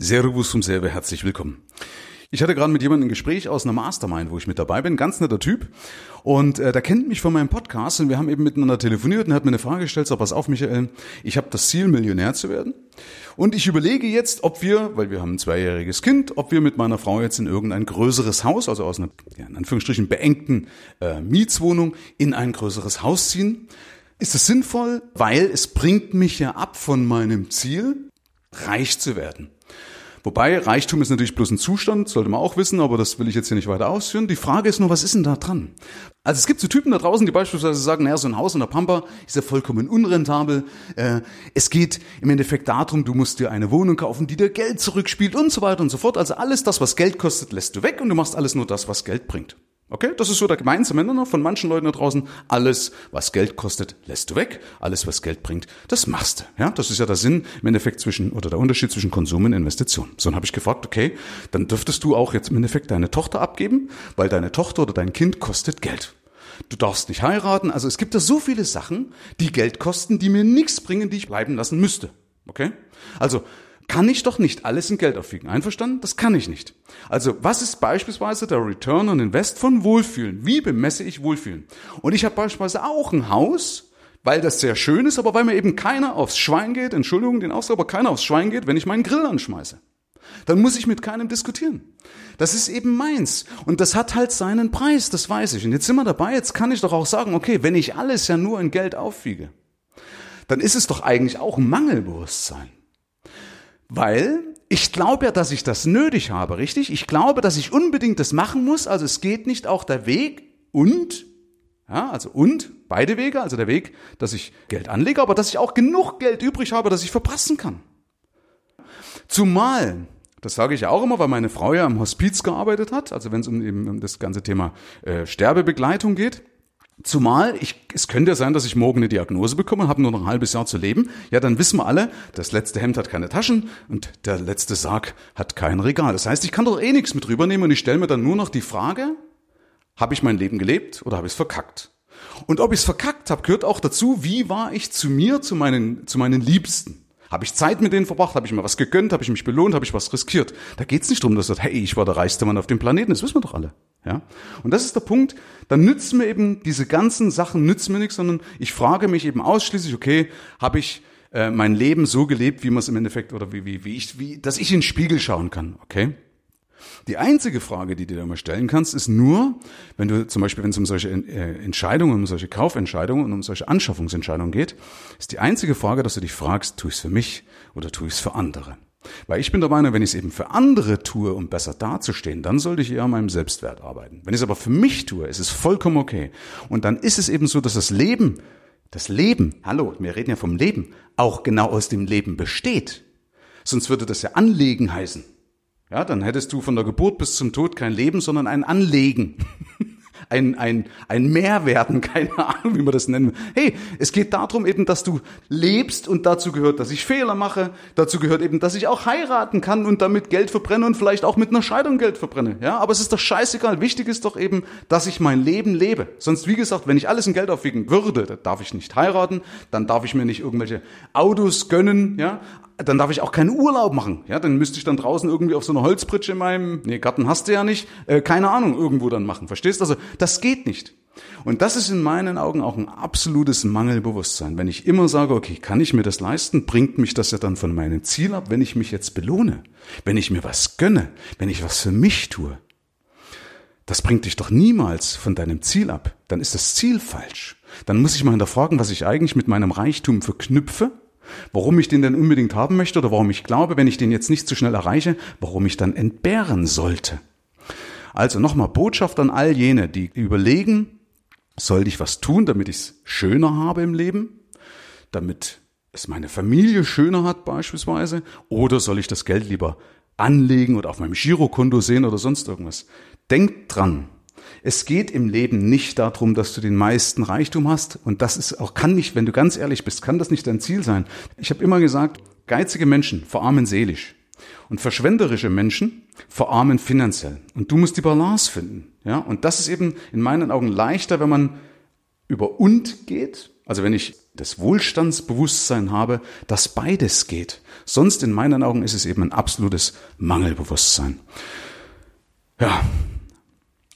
Servus vom Serve, herzlich willkommen. Ich hatte gerade mit jemandem ein Gespräch aus einer Mastermind, wo ich mit dabei bin, ganz netter Typ. Und äh, der kennt mich von meinem Podcast und wir haben eben miteinander telefoniert und er hat mir eine Frage gestellt, so pass auf Michael, ich habe das Ziel, Millionär zu werden. Und ich überlege jetzt, ob wir, weil wir haben ein zweijähriges Kind, ob wir mit meiner Frau jetzt in irgendein größeres Haus, also aus einer, ja, in Anführungsstrichen, beengten äh, Mietswohnung, in ein größeres Haus ziehen. Ist das sinnvoll? Weil es bringt mich ja ab von meinem Ziel, reich zu werden. Wobei Reichtum ist natürlich bloß ein Zustand, sollte man auch wissen, aber das will ich jetzt hier nicht weiter ausführen. Die Frage ist nur, was ist denn da dran? Also es gibt so Typen da draußen, die beispielsweise sagen, naja, so ein Haus in der Pampa ist ja vollkommen unrentabel. Äh, es geht im Endeffekt darum, du musst dir eine Wohnung kaufen, die dir Geld zurückspielt und so weiter und so fort. Also alles das, was Geld kostet, lässt du weg und du machst alles nur das, was Geld bringt. Okay, das ist so der gemeinsame Nenner von manchen Leuten da draußen. Alles, was Geld kostet, lässt du weg. Alles, was Geld bringt, das machst du. Ja, das ist ja der Sinn im Endeffekt zwischen oder der Unterschied zwischen Konsum und Investition. So, dann habe ich gefragt, okay, dann dürftest du auch jetzt im Endeffekt deine Tochter abgeben, weil deine Tochter oder dein Kind kostet Geld. Du darfst nicht heiraten. Also es gibt da so viele Sachen, die Geld kosten, die mir nichts bringen, die ich bleiben lassen müsste. Okay? Also kann ich doch nicht alles in Geld aufwiegen. Einverstanden? Das kann ich nicht. Also was ist beispielsweise der Return on Invest von Wohlfühlen? Wie bemesse ich Wohlfühlen? Und ich habe beispielsweise auch ein Haus, weil das sehr schön ist, aber weil mir eben keiner aufs Schwein geht, Entschuldigung, den Ausdruck, aber keiner aufs Schwein geht, wenn ich meinen Grill anschmeiße. Dann muss ich mit keinem diskutieren. Das ist eben meins. Und das hat halt seinen Preis, das weiß ich. Und jetzt sind wir dabei, jetzt kann ich doch auch sagen, okay, wenn ich alles ja nur in Geld aufwiege, dann ist es doch eigentlich auch ein Mangelbewusstsein. Weil ich glaube ja, dass ich das nötig habe, richtig? Ich glaube, dass ich unbedingt das machen muss. Also es geht nicht auch der Weg und, ja, also und, beide Wege, also der Weg, dass ich Geld anlege, aber dass ich auch genug Geld übrig habe, dass ich verpassen kann. Zumal, das sage ich ja auch immer, weil meine Frau ja im Hospiz gearbeitet hat, also wenn es um, eben um das ganze Thema äh, Sterbebegleitung geht. Zumal ich, es könnte ja sein, dass ich morgen eine Diagnose bekomme und habe nur noch ein halbes Jahr zu leben. Ja, dann wissen wir alle, das letzte Hemd hat keine Taschen und der letzte Sarg hat kein Regal. Das heißt, ich kann doch eh nichts mit rübernehmen und ich stelle mir dann nur noch die Frage, habe ich mein Leben gelebt oder habe ich es verkackt? Und ob ich es verkackt habe, gehört auch dazu, wie war ich zu mir, zu meinen, zu meinen Liebsten? Habe ich Zeit mit denen verbracht? Habe ich mir was gegönnt? Habe ich mich belohnt? Habe ich was riskiert? Da geht's nicht darum, dass sagt, hey, ich war der reichste Mann auf dem Planeten. Das wissen wir doch alle. Ja? Und das ist der Punkt. Dann nützen mir eben diese ganzen Sachen nützen mir nichts, sondern ich frage mich eben ausschließlich, okay, habe ich äh, mein Leben so gelebt, wie man es im Endeffekt oder wie, wie, wie ich, wie, dass ich in den Spiegel schauen kann, okay? Die einzige Frage, die du dir immer stellen kannst, ist nur, wenn du zum Beispiel, wenn es um solche äh, Entscheidungen, um solche Kaufentscheidungen und um solche Anschaffungsentscheidungen geht, ist die einzige Frage, dass du dich fragst, tue ich es für mich oder tue ich es für andere? Weil ich bin der Meinung, wenn ich es eben für andere tue, um besser dazustehen, dann sollte ich eher an meinem Selbstwert arbeiten. Wenn ich es aber für mich tue, ist es vollkommen okay. Und dann ist es eben so, dass das Leben, das Leben, hallo, wir reden ja vom Leben, auch genau aus dem Leben besteht. Sonst würde das ja Anlegen heißen. Ja, dann hättest du von der Geburt bis zum Tod kein Leben, sondern ein Anlegen. ein, ein, ein Mehrwerden, keine Ahnung, wie man das nennen will. Hey, es geht darum eben, dass du lebst und dazu gehört, dass ich Fehler mache. Dazu gehört eben, dass ich auch heiraten kann und damit Geld verbrenne und vielleicht auch mit einer Scheidung Geld verbrenne. Ja, aber es ist doch scheißegal. Wichtig ist doch eben, dass ich mein Leben lebe. Sonst, wie gesagt, wenn ich alles in Geld aufwiegen würde, dann darf ich nicht heiraten, dann darf ich mir nicht irgendwelche Autos gönnen, ja dann darf ich auch keinen Urlaub machen. Ja, dann müsste ich dann draußen irgendwie auf so einer Holzpritsche in meinem, nee, Garten hast du ja nicht, äh, keine Ahnung, irgendwo dann machen. Verstehst? Also, das geht nicht. Und das ist in meinen Augen auch ein absolutes Mangelbewusstsein. Wenn ich immer sage, okay, kann ich mir das leisten, bringt mich das ja dann von meinem Ziel ab, wenn ich mich jetzt belohne, wenn ich mir was gönne, wenn ich was für mich tue. Das bringt dich doch niemals von deinem Ziel ab. Dann ist das Ziel falsch. Dann muss ich mal hinterfragen, was ich eigentlich mit meinem Reichtum verknüpfe Warum ich den denn unbedingt haben möchte oder warum ich glaube, wenn ich den jetzt nicht zu schnell erreiche, warum ich dann entbehren sollte. Also nochmal Botschaft an all jene, die überlegen, soll ich was tun, damit ich es schöner habe im Leben, damit es meine Familie schöner hat beispielsweise, oder soll ich das Geld lieber anlegen oder auf meinem Girokonto sehen oder sonst irgendwas. Denkt dran, es geht im Leben nicht darum, dass du den meisten Reichtum hast. Und das ist auch, kann nicht, wenn du ganz ehrlich bist, kann das nicht dein Ziel sein. Ich habe immer gesagt, geizige Menschen verarmen seelisch. Und verschwenderische Menschen verarmen finanziell. Und du musst die Balance finden. Ja? Und das ist eben in meinen Augen leichter, wenn man über und geht. Also wenn ich das Wohlstandsbewusstsein habe, dass beides geht. Sonst in meinen Augen ist es eben ein absolutes Mangelbewusstsein. Ja,